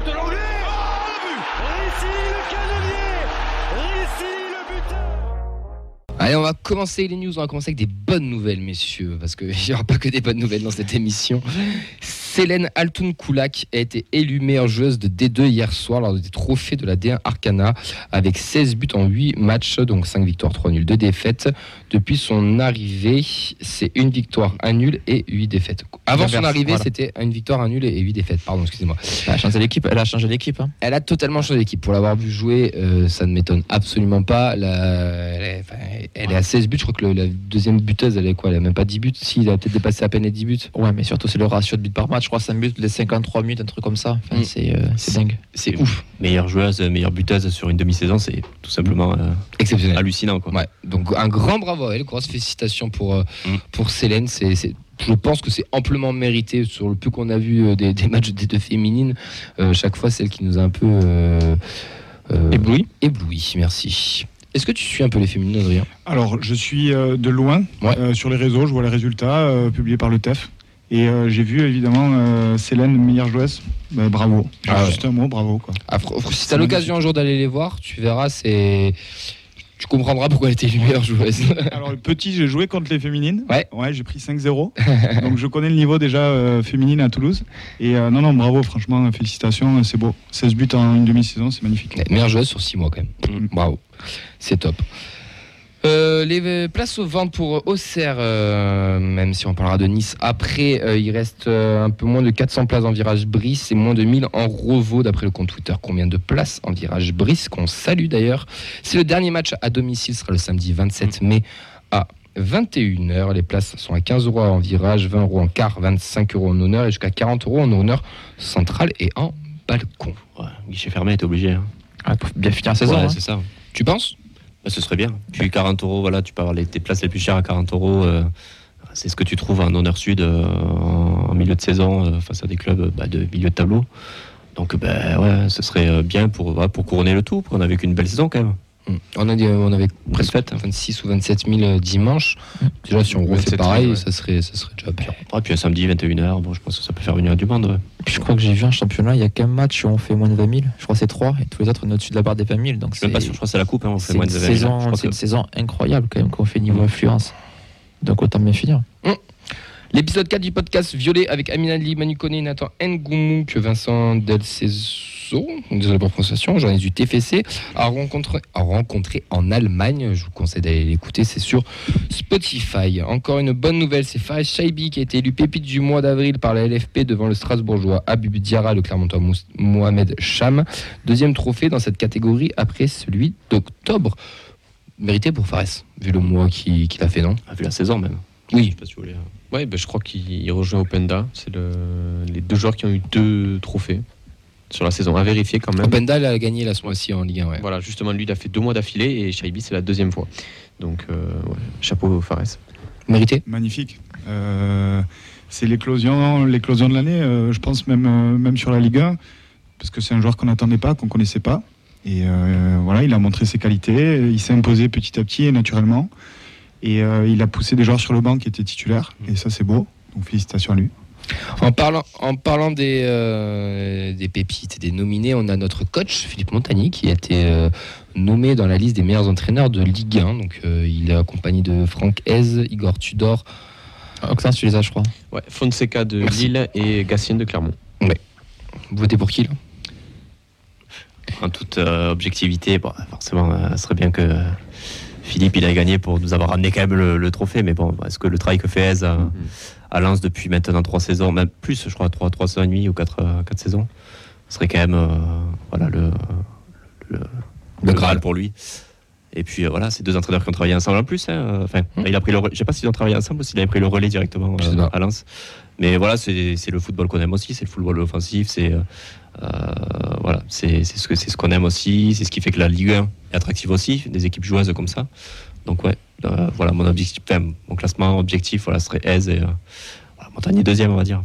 buteur Allez, on va commencer les news. On va commencer avec des bonnes nouvelles, messieurs, parce qu'il n'y aura pas que des bonnes nouvelles dans cette émission. Célène Altoun Koulak a été élue meilleure joueuse de D2 hier soir lors des trophées de la D1 Arcana avec 16 buts en 8 matchs, donc 5 victoires, 3 nuls, 2 défaites. Depuis son arrivée, c'est une victoire, un nul et 8 défaites. Avant son arrivée, voilà. c'était une victoire, un nul et 8 défaites. Pardon, excusez-moi. Elle a changé l'équipe. Elle a changé l'équipe. hein. Elle a totalement changé d'équipe. Pour l'avoir vu jouer, euh, ça ne m'étonne absolument pas. La- elle, est, enfin, elle est à 16 buts. Je crois que le- la deuxième buteuse, elle est quoi? Elle a même pas 10 buts. Si, elle a peut-être dépassé à peine les 10 buts. Ouais, mais surtout c'est le ratio de buts par match. Je crois 5 buts, les 53 minutes, un truc comme ça. Enfin, Mm. c'est euh, c'est dingue. C'est ouf. Meilleure joueuse, meilleure buteuse sur une demi-saison, c'est tout simplement euh, Exceptionnel. hallucinant. Quoi. Ouais. Donc un grand bravo à elle. Grosse félicitations pour, euh, Mm. pour Célène. C'est, c'est- je pense que c'est amplement mérité sur le peu qu'on a vu des, des matchs des deux féminines. Euh, chaque fois, celle qui nous a un peu euh, euh, Ébloui. ébloui. Merci. Est-ce que tu suis un peu les féminines, Adrien? Alors, je suis euh, de loin Ouais. euh, sur les réseaux, je vois les résultats euh, publiés par le TEF. Et euh, j'ai vu évidemment euh, Célène, meilleure joueuse. Bah, bravo. Ah ouais. Juste un mot, bravo. Quoi. Ah, si tu as l'occasion un jour d'aller les voir, tu verras, c'est. Tu comprendras pourquoi elle était élue meilleure joueuse. Alors, le petit, j'ai joué contre les féminines. Ouais. Ouais, j'ai pris 5-0. Donc, je connais le niveau déjà euh, féminine à Toulouse. Et euh, non, non, bravo, franchement, félicitations, c'est beau. 16 buts en une demi-saison, c'est magnifique. Ouais, meilleure joueuse sur 6 mois quand même. Mm. Bravo. C'est top. Euh, les euh, places aux ventes pour Auxerre, euh, même si on parlera de Nice après, euh, il reste euh, un peu moins de 400 places en virage Brice et moins de 1000 en Revaux d'après le compte Twitter. Combien de places en virage Brice qu'on salue d'ailleurs? C'est le dernier match à domicile, ce sera le samedi 27 mai à 21h. Les places sont à 15 euros en virage, 20 euros en quart, 25 euros en honneur et jusqu'à 40 euros en honneur central et en balcon. Ouais, guichet fermé, t'es obligé. hein. Ouais, pour bien finir la saison. Ouais, hein. c'est ça. Tu penses? Bah, ce serait bien. Puis 40 euros, voilà, tu peux avoir tes places les plus chères à 40 euros. euh, c'est ce que tu trouves en honneur sud euh, en, milieu de saison euh, face à des clubs bah, de milieu de tableau. Donc ouais, ce serait bien pour, pour couronner le tout. On a vécu une belle saison quand même. Mm. On, a dit, on avait presque fête. 26 ou 27 000 euh, dimanche. Mm. Déjà, si on refait 27 000, pareil, ouais. ça, serait, ça serait déjà bien. Et puis un samedi 21h, bon, je pense que ça peut faire venir du monde. ouais. Puis je crois que j'ai vu un championnat, il y a qu'un match où on fait moins de 20 000. Je crois que c'est 3 et tous les autres on est au-dessus de la barre des 20 000. Donc Je suis même c'est pas sûr, je crois que c'est la coupe, hein, on fait c'est moins une, de 20 000. Je saison, crois c'est que- une saison incroyable quand même qu'on fait niveau influence. Donc autant bien finir. L'épisode 4 du podcast Violet avec Amina Lee, Manu Koné, Nathan Ngoumou, que Vincent Delceso, désolé pour la prononciation, journaliste du TFC, a rencontré, en Allemagne. Je vous conseille d'aller l'écouter, c'est sur Spotify. Encore une bonne nouvelle, c'est Fares Shaibi qui a été élu pépite du mois d'avril par la LFP devant le Strasbourgeois Habib Diarra, le Clermontois Mohamed Cham. Deuxième trophée dans cette catégorie après celui d'octobre. Mérité pour Fares, vu le mois qu'il qu'il a fait, non? Ah, vu la saison même. Oui. Je sais pas si vous voulez, euh, Ouais, bah, je crois qu'il rejoint Openda. C'est le... les deux joueurs qui ont eu deux trophées sur la saison. À vérifier quand même. Openda il a gagné la ce mois-ci en Ligue 1, ouais. Voilà, justement, lui, il a fait deux mois d'affilée et Shaibi, c'est la deuxième fois. Donc, euh, ouais, chapeau Fares. Mérité Magnifique. Euh, c'est l'éclosion, l'éclosion de l'année, euh, je pense même, euh, même sur la Ligue 1, parce que c'est un joueur qu'on n'attendait pas, qu'on connaissait pas. Et euh, voilà, il a montré ses qualités, il s'est imposé petit à petit et naturellement. Et euh, il a poussé des joueurs sur le banc qui étaient titulaires, et ça c'est beau. Donc félicitations à lui. En parlant, en parlant des, euh, des pépites et des nominés, on a notre coach Philippe Montagny qui a été euh, nommé dans la liste des meilleurs entraîneurs de Ligue 1. Donc euh, il est accompagné de Franck Hez, Igor Tudor. Oxens, tu les as, je crois. Ouais, Fonseca de Merci. Lille et Gatien de Clermont. Vous votez pour qui là? En toute euh, objectivité, bon, forcément, euh, ce serait bien que euh, Philippe il a gagné pour nous avoir ramené quand même le, le trophée. Mais bon, est-ce que le travail que fait Hez à, à Lens depuis maintenant trois saisons, même plus, je crois, trois, trois saisons et demie ou quatre, euh, quatre saisons, ce serait quand même euh, voilà, le, le, le Graal pour lui. Et puis euh, voilà, c'est deux entraîneurs qui ont travaillé ensemble en plus. hein. Enfin, Hmm. il a pris le, je sais pas s'ils ont travaillé ensemble ou s'il avait pris le relais directement euh, à Lens. Mais voilà, c'est le football qu'on aime aussi, c'est le football offensif, c'est euh, euh, voilà, c'est ce que c'est ce qu'on aime aussi, c'est ce qui fait que la Ligue 1 est attractive aussi, des équipes joueuses comme ça. Donc ouais, euh, voilà mon objectif, mon classement objectif, voilà, serait Aise et euh, deuxième, on va dire.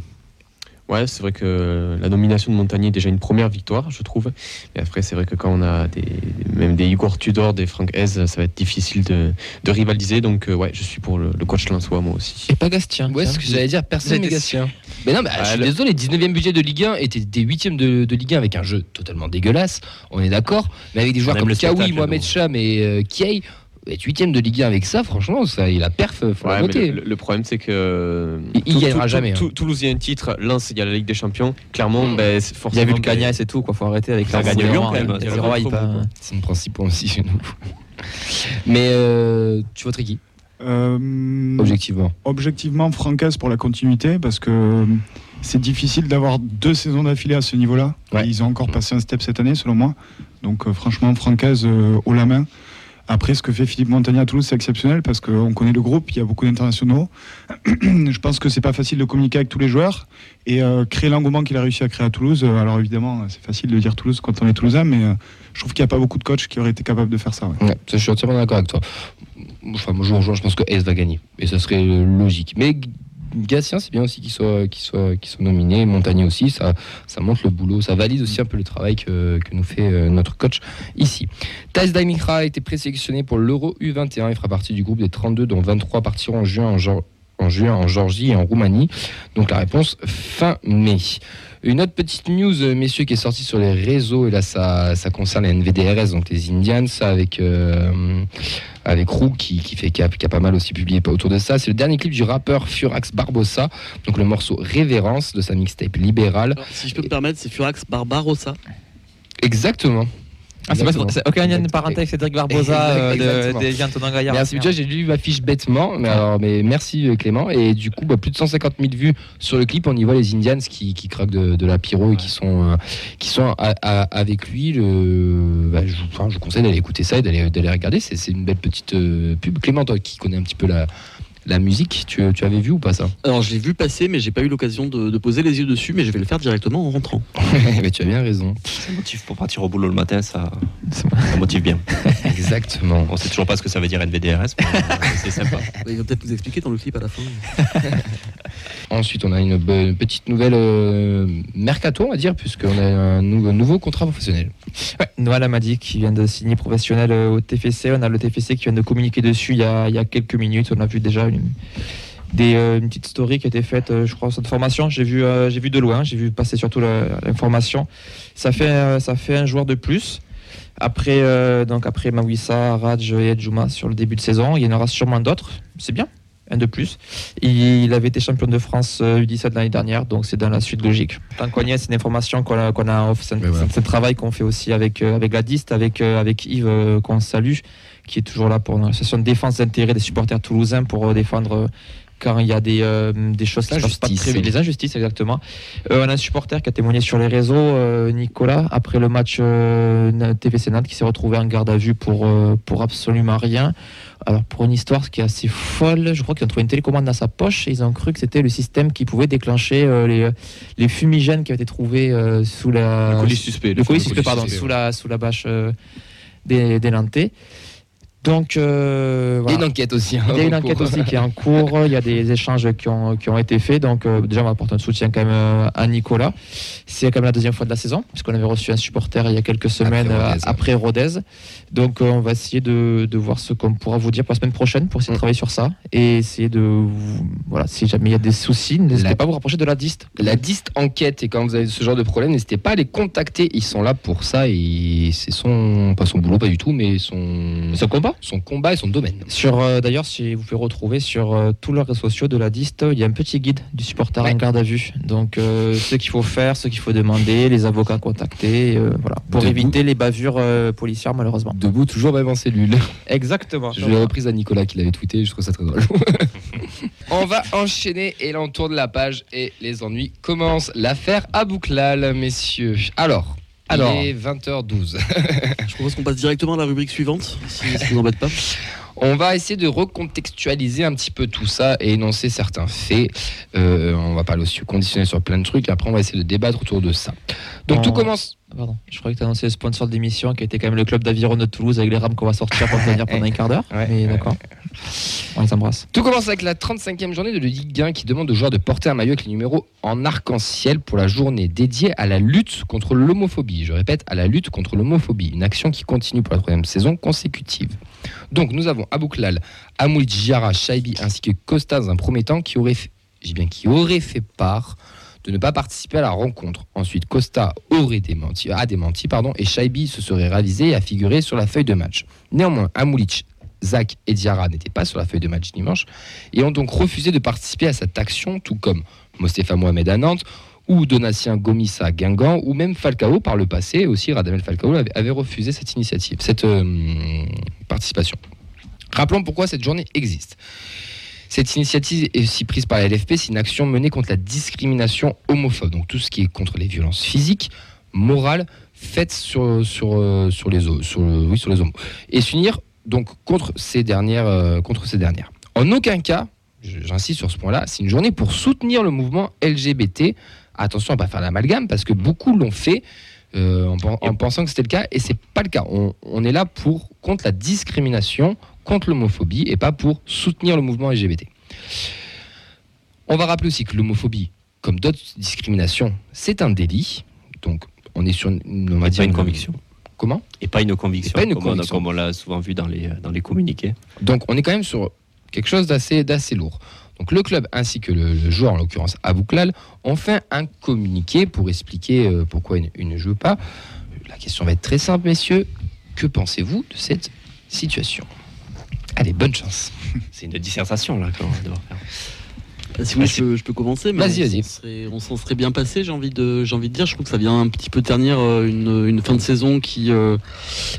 Ouais, c'est vrai que la nomination de Montagnier est déjà une première victoire, je trouve. Mais après, c'est vrai que quand on a des, même des Igor Tudor, des Frank Hez, ça va être difficile de, de rivaliser. Donc, euh, ouais, je suis pour le, le coach Lensois, moi aussi. Et pas Gastien. Ouais, ce que j'allais dire, personne n'est Gatien. Mais non, mais je suis le- désolé, 19e budget de Ligue 1 était des 8e de, de Ligue 1 avec un jeu totalement dégueulasse, on est d'accord, mais avec des joueurs comme le Kawi, Mohamed. Cham et euh, Kiei, être 8e de Ligue 1 avec ça, franchement, ça, il a perf, faut Ouais, la mais noter. le, le problème, c'est que. Il- il gagnera jamais, hein. Toulouse, il y a un titre. Lens, il y a la Ligue des Champions. Clairement, Mm. ben, c'est Il y forcément. a vu le ben, Cagna, c'est tout, quoi. Faut arrêter avec Ça ça. gagne Lyon, quand même. Les C'est mon principe aussi chez nous. Mais euh, tu voterais qui, Euh, objectivement objectivement, Francaise pour la continuité, parce que euh, c'est difficile d'avoir deux saisons d'affilée à ce niveau-là. Ouais. Ils ont encore passé un step cette année, selon moi. Donc, euh, franchement, Francaise euh, haut la main. Après, ce que fait Philippe Montagny à Toulouse, c'est exceptionnel parce qu'on connaît le groupe, il y a beaucoup d'internationaux. Je pense que c'est pas facile de communiquer avec tous les joueurs et euh, créer l'engouement qu'il a réussi à créer à Toulouse. euh, alors évidemment, c'est facile de dire Toulouse quand on est toulousain, mais euh, je trouve qu'il n'y a pas beaucoup de coachs qui auraient été capables de faire ça. je suis entièrement d'accord avec toi. Enfin, moi, je, je pense que S va gagner. Et ça serait logique. Mais Gatien, c'est bien aussi qu'il soit, qu'il soit, qu'il soit. Montagnier aussi, ça, ça montre le boulot. Ça valide aussi un peu le travail que, nous fait euh, notre coach ici. Thais Daimikra a été présélectionné pour l'Euro U21. Il fera partie du groupe des 32, dont 23 partiront en juin en, en juin en Géorgie et en Roumanie. Donc la réponse fin mai. Une autre petite news, euh, messieurs, qui est sortie sur les réseaux, et là ça, ça concerne les NVDRS, donc les Indians, ça avec, euh, avec Roux qui, qui, fait, qui, a, qui a pas mal aussi publié autour de ça. C'est le dernier clip du rappeur Furax Barbosa, donc le morceau Révérence de sa mixtape Libérale. Alors, si je peux me permettre, c'est Furax Barbarossa. Exactement. Ah, c'est pas parenté avec Cédric Barbosa euh, de- des Antonin Gaillard. Merci, déjà j'ai lu ma fiche bêtement, mais, alors, mais merci euh, Clément. Et du coup, bah, plus de 150 000 vues sur le clip. On y voit les Indians qui, qui craquent de, de la pyro et qui sont, euh, qui sont à- à- avec lui. Le, bah, je, enfin, je vous conseille d'aller écouter ça et d'aller regarder. C'est c'est une belle petite euh, pub. Clément, toi qui connais un petit peu la, la musique, tu, tu avais vu ou pas ça Alors je l'ai vu passer, mais j'ai pas eu l'occasion de, de poser les yeux dessus, mais je vais le faire directement en rentrant. Mais Tu as bien raison. Ça motive pour partir au boulot le matin, ça, motive bien. Exactement. On sait toujours pas ce que ça veut dire NVDRS, euh, c'est sympa. Il va peut-être nous expliquer dans le clip à la fin. Ensuite, on a une, petite nouvelle euh, mercato, on va dire, puisqu'on a un nou- nouveau contrat professionnel. Ouais, Noël Amadi qui vient de signer professionnel euh, au TFC. On a le TFC qui vient de communiquer dessus il y a, il y a quelques minutes. On a vu déjà une, des, euh, une petite story qui a été faite, euh, je crois, sur cette formation. J'ai vu, euh, j'ai vu de loin, j'ai vu passer surtout l'information. Ça fait, ça fait un joueur de plus. Après, euh, donc après Mawissa, Raj et Edjuma sur le début de saison, il y en aura sûrement d'autres. C'est bien, un de plus. Il, avait été champion de France euh, U17 l'année dernière, donc c'est dans la suite logique. Tant qu'on y est, c'est une information qu'on a, qu'on a en off. C'est un, travail qu'on fait aussi avec, avec la DIST, avec, avec Yves, qu'on salue, qui est toujours là pour une association de défense d'intérêt des supporters toulousains pour euh, défendre. euh, quand il y a des, euh, des choses qui ne pas Injustices. très les injustices exactement. Euh, on a un supporter qui a témoigné sur les réseaux, euh, Nicolas, après le match TVC Nantes, qui s'est retrouvé en garde à vue pour, pour absolument rien. Alors pour une histoire qui est assez folle, je crois qu'ils ont trouvé une télécommande dans sa poche et ils ont cru que c'était le système qui pouvait déclencher les, les fumigènes qui avaient été trouvés sous la... Le colis suspect. le colis fameux suspect, pardon, suspect, sous la, sous la bâche des, des Nantais. Donc, euh, Il y a une enquête aussi. hein, Il y a une en enquête cours. aussi qui est en cours. Il y a des échanges qui ont, qui ont été faits. Donc, euh, déjà, on va apporter un soutien quand même euh, à Nicolas. C'est quand même la deuxième fois de la saison, puisqu'on avait reçu un supporter il y a quelques semaines Rodez. après Rodez. Donc, euh, on va essayer de, de voir ce qu'on pourra vous dire pour la semaine prochaine pour essayer de Mm. travailler sur ça. Et essayer de. vous- Voilà, si jamais il y a des soucis, n'hésitez La- pas à vous rapprocher de la DIST. La DIST enquête et quand vous avez ce genre de problème, n'hésitez pas à les contacter. Ils sont là pour ça et c'est son pas son boulot pas du tout, mais son combat son combat et son domaine. Sur euh, d'ailleurs, si vous pouvez retrouver sur euh, tous leurs réseaux sociaux de la DIST, il y a un petit guide du supporter Ouais. en garde à vue. Donc, euh, ce qu'il faut faire, ce qu'il faut demander, les avocats à contacter, euh, voilà, pour Debout. éviter les bavures euh, policières malheureusement. Debout toujours même en cellule. Exactement. Je l'ai reprise à Nicolas qui l'avait tweeté, je trouve ça très drôle. On va enchaîner et là on tourne la page et les ennuis commencent. L'affaire Abouklal, messieurs. Alors, Alors. il est 20h12. Je propose qu'on passe directement à la rubrique suivante, si ça vous embête pas. On va essayer de recontextualiser un petit peu tout ça et énoncer certains faits. Euh, on va pas aussi conditionner sur plein de trucs. Après, on va essayer de débattre autour de ça. Donc, On- tout commence. Pardon, je croyais que tu annoncé le sponsor de l'émission qui était quand même le club d'aviron de Toulouse avec les rames qu'on va sortir pour venir pendant un quart d'heure. Ouais, Mais d'accord. On les embrasse. Tout commence avec la 35e journée de Ligue 1 qui demande aux joueurs de porter un maillot avec les numéros en arc-en-ciel pour la journée dédiée à la lutte contre l'homophobie. Je répète, à la lutte contre l'homophobie. Une action qui continue pour la troisième saison consécutive. Donc nous avons Abouklal, Amoul Djara, Shaibi ainsi que Costa dans un premier temps qui aurait fait, bien qui aurait fait part de ne pas participer à la rencontre. Ensuite, Costa aurait démenti, a démenti pardon, et Shaibi se serait ravisé et a figuré sur la feuille de match. Néanmoins, Amoulic, Zach et Diarra n'étaient pas sur la feuille de match dimanche et ont donc refusé de participer à cette action, tout comme Mostefa Mohamed à Nantes ou Donatien Gomis à Guingamp, ou même Falcao par le passé, aussi Radamel Falcao avait, refusé cette initiative, cette euh, participation. Rappelons pourquoi cette journée existe. Cette initiative est aussi prise par la LFP, c'est une action menée contre la discrimination homophobe, donc tout ce qui est contre les violences physiques, morales, faites sur, sur, euh, sur les, ho- sur, le- oui, sur les homos. Et s'unir donc contre ces dernières. euh, contre ces dernières. En aucun cas, j'insiste sur ce point-là, c'est une journée pour soutenir le mouvement LGBT. Attention à ne pas faire l'amalgame, parce que beaucoup l'ont fait. euh, en pensant que c'était le cas, et c'est pas le cas. On, on est là pour contre la discrimination, contre l'homophobie, et pas pour soutenir le mouvement LGBT. On va rappeler aussi que l'homophobie, comme d'autres discriminations, c'est un délit. Donc, on est sur une, on va dire une conviction. Comment? Et pas une conviction, pas une comme, on conviction. comme on l'a souvent vu dans les, dans les communiqués. Donc on est quand même sur quelque chose d'assez d'assez lourd. Donc le club ainsi que le, le joueur, en l'occurrence Abouklal, ont fait un communiqué pour expliquer euh, pourquoi il, il ne joue pas. La question va être très simple, messieurs. Que pensez-vous de cette situation? Allez, bonne chance. C'est une dissertation là qu'on va devoir faire. Si vous voulez, je peux, je peux commencer. mais Vas-y, on vas-y. s'en serait- On s'en serait bien passé, j'ai envie, de, j'ai envie de dire. Je trouve que ça vient un petit peu ternir euh, une, une fin de saison qui, euh,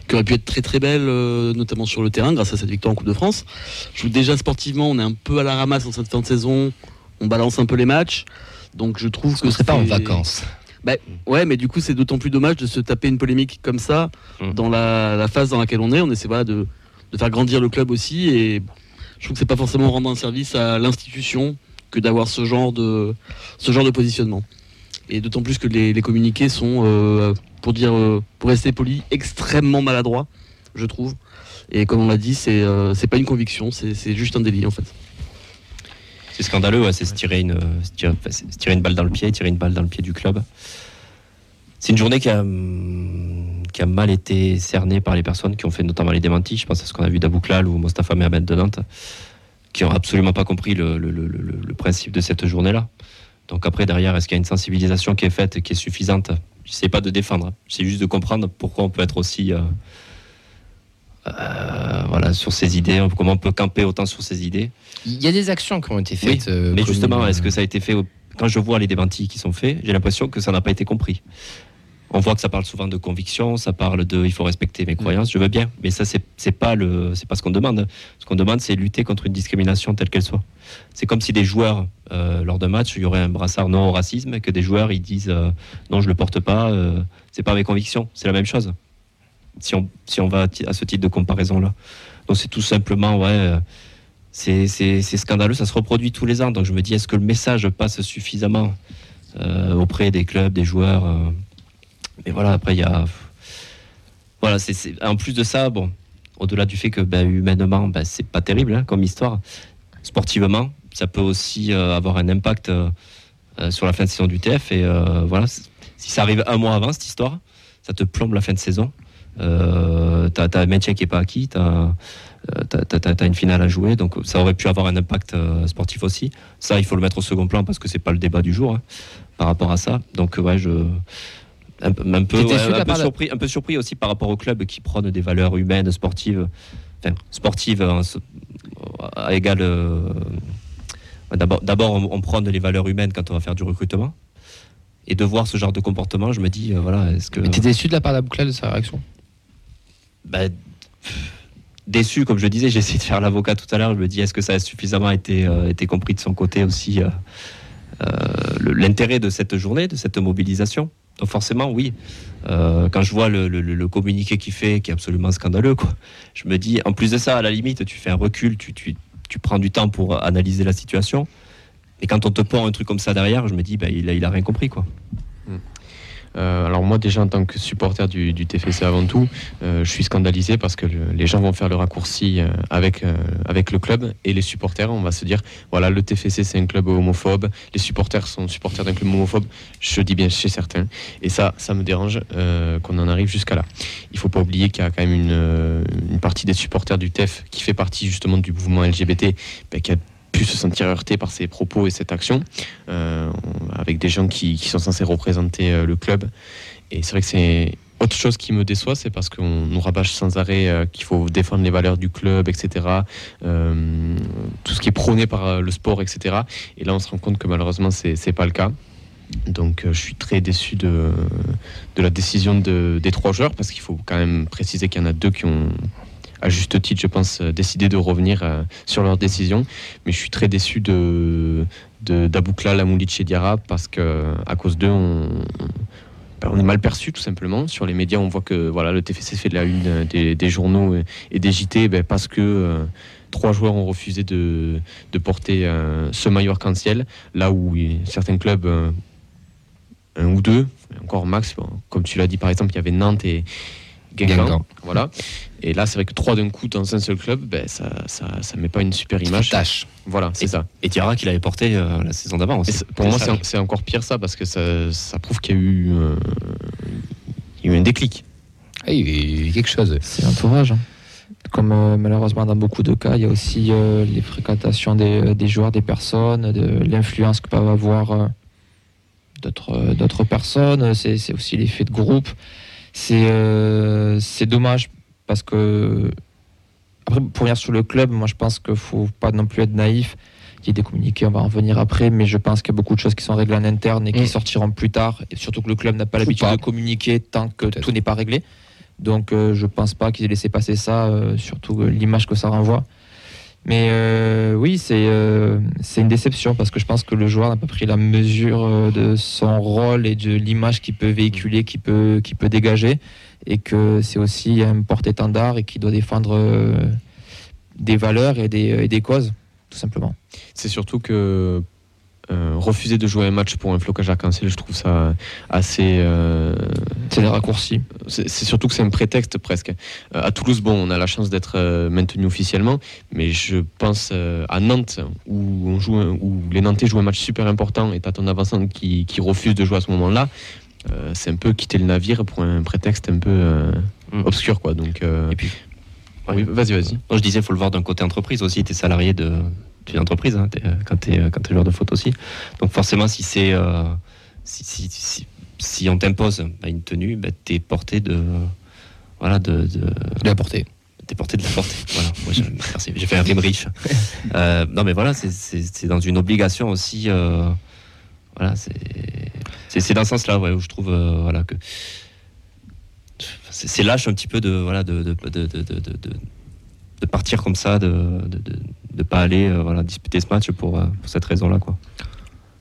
qui aurait pu être très très belle, euh, notamment sur le terrain, grâce à cette victoire en Coupe de France. Je trouve déjà sportivement, on est un peu à la ramasse en cette fin de saison. On balance un peu les matchs. Donc je trouve Parce que qu'on serait pas en vacances. Ouais, mais du coup, c'est d'autant plus dommage de se taper une polémique comme ça Mm. dans la, la phase dans laquelle on est. On essaie voilà, de, de faire grandir le club aussi. Et je trouve que c'est pas forcément rendre un service à l'institution que d'avoir ce genre de ce genre de positionnement. Et d'autant plus que les, les communiqués sont, euh, pour dire, euh, pour rester poli, extrêmement maladroits, je trouve. Et comme on l'a dit, c'est euh, pas une conviction, c'est juste un délit en fait. C'est scandaleux, c'est se tirer une balle dans le pied, tirer une balle dans le pied du club. C'est une journée qui a, hum, qui a mal été cernée par les personnes qui ont fait notamment les démentis. Je pense à ce qu'on a vu d'Abouklal ou Mostafa Mohamed de Nantes, qui n'ont absolument pas compris le, le- le- le- le principe de cette journée-là. Donc après, derrière, est-ce qu'il y a une sensibilisation qui est faite, qui est suffisante? Je ne sais pas de défendre, c'est juste de comprendre pourquoi on peut être aussi... euh, euh, voilà, sur ses idées, comment on peut camper autant sur ses idées. Il y a des actions qui ont été faites. euh, Mais justement, est-ce que ça a été fait Quand je vois les démentis qui sont faits, j'ai l'impression que ça n'a pas été compris. On voit que ça parle souvent de conviction, ça parle de il faut respecter mes croyances, je veux bien, mais ça c'est pas le c'est pas ce qu'on demande. Ce qu'on demande c'est lutter contre une discrimination telle qu'elle soit. C'est comme si des joueurs euh, lors d'un match il y aurait un brassard non au racisme et que des joueurs ils disent euh, non je le porte pas, euh, c'est pas mes convictions, c'est la même chose. Si on si on va à ce titre de comparaison là, donc c'est tout simplement ouais. euh, c'est scandaleux, ça se reproduit tous les ans. Donc je me dis, est-ce que le message passe suffisamment auprès des clubs, des joueurs Mais voilà, après, il y a. Voilà, c'est en plus de ça, bon, au-delà du fait que ben, humainement, ben, c'est pas terrible hein, comme histoire, sportivement, ça peut aussi euh, avoir un impact euh, euh, sur la fin de saison du TF. Et voilà, si ça arrive un mois avant cette histoire, ça te plombe la fin de saison. Euh, t'as un maintien qui est pas acquis, t'as t'as une finale à jouer, donc ça aurait pu avoir un impact sportif aussi. Ça, il faut le mettre au second plan parce que c'est pas le débat du jour hein, par rapport à ça. Donc ouais, je un, peu- un peu, ouais, un surpris, un peu surpris aussi par rapport au club qui prône des valeurs humaines, sportives, enfin sportives hein, à égal. euh, D'abord, d'abord, on, on prône les valeurs humaines quand on va faire du recrutement. Et de voir ce genre de comportement, je me dis, euh, voilà, est-ce que. Mais t'es déçu de la part d'Abouklal de sa réaction? Pff, déçu, comme je disais, j'ai essayé de faire l'avocat tout à l'heure. Je me dis, est-ce que ça a suffisamment été, euh, été compris de son côté aussi l'intérêt de cette journée, de cette mobilisation? Donc forcément, oui. Euh, quand je vois le, communiqué qu'il fait, qui est absolument scandaleux, quoi, je me dis, en plus de ça, à la limite, tu fais un recul, tu, prends du temps pour analyser la situation. Et quand on te pond un truc comme ça derrière, je me dis, bah, il, a, il a rien compris, quoi. Euh, alors moi déjà en tant que supporter du, TFC avant tout, euh, je suis scandalisé parce que le- les gens vont faire le raccourci euh, avec, le club et les supporters, on va se dire, voilà, le TFC c'est un club homophobe, les supporters sont supporters d'un club homophobe, je dis bien chez certains, et ça, ça me dérange qu'on en arrive jusqu'à là. Il faut pas oublier qu'il y a quand même une, une partie des supporters du TEF qui fait partie justement du mouvement LGBT, ben, qui a pu se sentir heurté par ses propos et cette action, euh, avec des gens qui, sont censés représenter euh, le club. Et c'est vrai que c'est autre chose qui me déçoit, c'est parce qu'on nous rabâche sans arrêt euh, qu'il faut défendre les valeurs du club, etc. Tout ce qui est prôné par le sport, etc. Et là, on se rend compte que malheureusement, c'est c'est pas le cas. Donc, je suis très déçu de, de la décision de- des trois joueurs, parce qu'il faut quand même préciser qu'il y en a deux qui ont, à juste titre, je pense, euh, décidé de revenir euh, sur leur décision. Mais je suis très déçu de d'Aboukla, Lamoulic et Diarra, parce que à cause d'eux, on, ben, on est mal perçu tout simplement. Sur les médias, on voit que voilà, le TFC fait de la une euh, des, journaux et- des JT ben, parce que trois joueurs ont refusé de, de porter ce maillot arc-en-ciel, là où certains clubs, un ou deux, encore max, comme tu l'as dit par exemple, il y avait Nantes et Guingamp. Guingamp. Voilà. Et là, c'est vrai que trois d'un coup dans un seul club, ben, ça, ça, ça met pas une super image. Tâche. Voilà, c'est ça. Et Diarra qui l'avait porté euh, la saison d'avant aussi. pour moi, c'est encore pire ça parce que ça, ça prouve qu'il y a eu, euh, il y a eu un déclic. Ah, il y a eu quelque chose. C'est l'entourage. hein. Comme euh, malheureusement dans beaucoup de cas, il y a aussi euh, les fréquentations des, des joueurs, des personnes, de l'influence que peuvent avoir euh, d'autres euh, d'autres personnes. C'est c'est aussi l'effet de groupe. C'est euh, c'est dommage parce que après pour venir sur le club, moi je pense qu'il faut pas non plus être naïf. Il y a des communiqués, on va en revenir après, mais je pense qu'il y a beaucoup de choses qui sont réglées en interne et qui Mm. sortiront plus tard. Et surtout que le club n'a pas l'habitude de communiquer tant que tout n'est pas réglé. Donc euh, je pense pas qu'ils aient laissé passer ça, euh, surtout l'image que ça renvoie. Mais euh, oui, c'est euh, une déception parce que je pense que le joueur n'a pas pris la mesure euh, de son rôle et de l'image qu'il peut véhiculer, qu'il peut, qu'il peut dégager, et que c'est aussi un porte-étendard et qu'il doit défendre euh, des valeurs et des, et des causes, tout simplement. C'est surtout que euh, refuser de jouer un match pour un flocage arc-en-ciel, je trouve ça assez. euh, C'est des raccourcis. c'est surtout que c'est un prétexte presque. Euh, à Toulouse, bon, on a la chance d'être euh, maintenu officiellement, mais je pense à Nantes où on joue, un- où les Nantais jouent un match super important et t'as ton avançant qui, qui refuse de jouer à ce moment-là. c'est un peu quitter le navire pour un prétexte un peu Mm. obscur, quoi. Donc, Et puis, oui, vas-y, vas-y. Je disais, il faut le voir d'un côté entreprise aussi. Tu es salarié de- d'une entreprise hein, t'es, euh, quand tu es, t'es joueur de foot aussi. Donc forcément, si c'est euh, si, si, si, si on t'impose bah, une tenue, bah, tu es porté de. Voilà, de. de De la portée. T'es porté de la porter. Voilà. Moi, je- merci. J'ai fait un rime riche. Euh, non, mais voilà, c'est- dans une obligation aussi. euh, voilà, c'est dans ce sens-là ouais, où je trouve voilà que c'est lâche un petit peu de voilà de de, de, de, de, de- de partir comme ça, de de, pas aller euh, voilà disputer ce match pour, euh, pour cette raison-là quoi.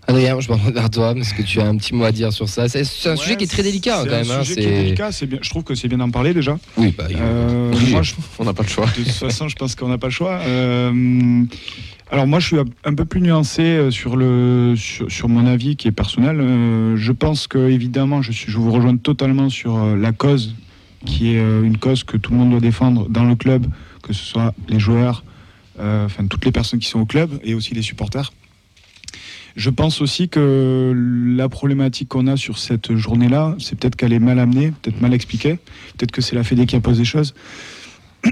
Adrien, je me retourne vers toi parce que tu as un petit mot à dire sur ça? C'est un sujet qui est très délicat C'est quand un même. hein, sujet qui est c'est- délicat. c'est bien- je trouve que c'est bien d'en parler déjà. Oui, bah, Euh, obligé. moi, je- On n'a pas le choix. de toute façon, je pense qu'on n'a pas le choix. Euh, alors moi, je suis un peu plus nuancé sur, le, sur, sur mon avis qui est personnel. Euh, je pense que, évidemment, je, suis, je vous rejoins totalement sur la cause, qui est une cause que tout le monde doit défendre dans le club, que ce soit les joueurs, euh, enfin toutes les personnes qui sont au club et aussi les supporters. Je pense aussi que la problématique qu'on a sur cette journée-là, c'est peut-être qu'elle est mal amenée, peut-être mal expliquée, peut-être que c'est la Fédé qui impose des choses.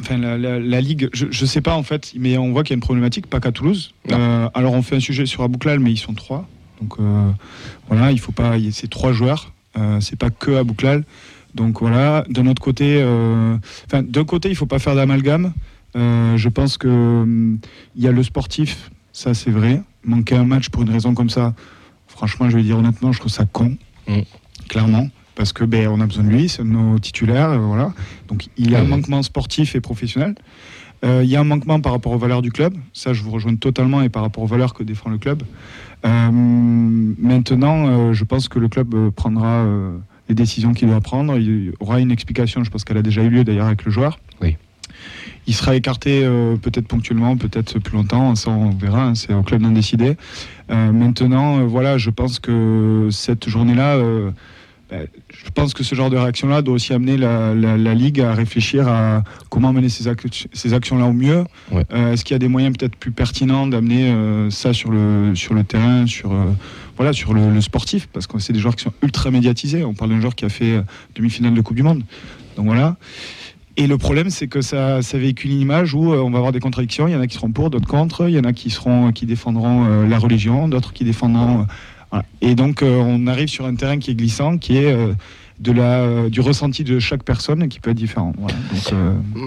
enfin, la, la- la Ligue, je ne sais pas en fait, mais on voit qu'il y a une problématique, pas qu'à Toulouse. Euh, alors on fait un sujet sur Abouklal, mais ils sont trois. Donc euh, voilà, il faut pas, c'est trois joueurs, euh, c'est pas que Abouklal. Donc voilà, d'un autre côté, euh, d'un côté, il faut pas faire d'amalgame. Euh, je pense que hum, il y a le sportif, ça c'est vrai. Manquer un match pour une raison comme ça, franchement, je vais dire honnêtement, je trouve ça con, Mm. clairement, parce que ben on a besoin de lui, c'est nos titulaires, euh, voilà. Donc il y a un manquement sportif et professionnel. Euh, il y a un manquement par rapport aux valeurs du club, ça je vous rejoins totalement, et par rapport aux valeurs que défend le club. Euh, maintenant, euh, je pense que le club prendra les décisions qu'il doit prendre. Il y aura une explication, je pense qu'elle a déjà eu lieu d'ailleurs avec le joueur. Oui. Il sera écarté euh, peut-être ponctuellement, peut-être plus longtemps, ça on verra, hein, c'est au club d'en décider. Euh, maintenant, euh, voilà, je pense que cette journée-là, ben, je pense que ce genre de réaction-là doit aussi amener la, la- la Ligue à réfléchir à comment mener ces, ac- ces actions-là au mieux. Ouais. Est-ce qu'il y a des moyens peut-être plus pertinents d'amener ça sur le, sur le terrain, sur, voilà, sur le, le sportif? Parce que c'est des joueurs qui sont ultra médiatisés. On parle d'un joueur qui a fait demi-finale de Coupe du Monde. Donc voilà. Et le problème, c'est que ça, ça véhicule une image où euh, on va avoir des contradictions. Il y en a qui seront pour, d'autres contre. Il y en a qui seront, qui défendront euh, la religion, d'autres qui défendront. euh. Et donc, on arrive sur un terrain qui est glissant, qui est de la, du ressenti de chaque personne qui peut être différent.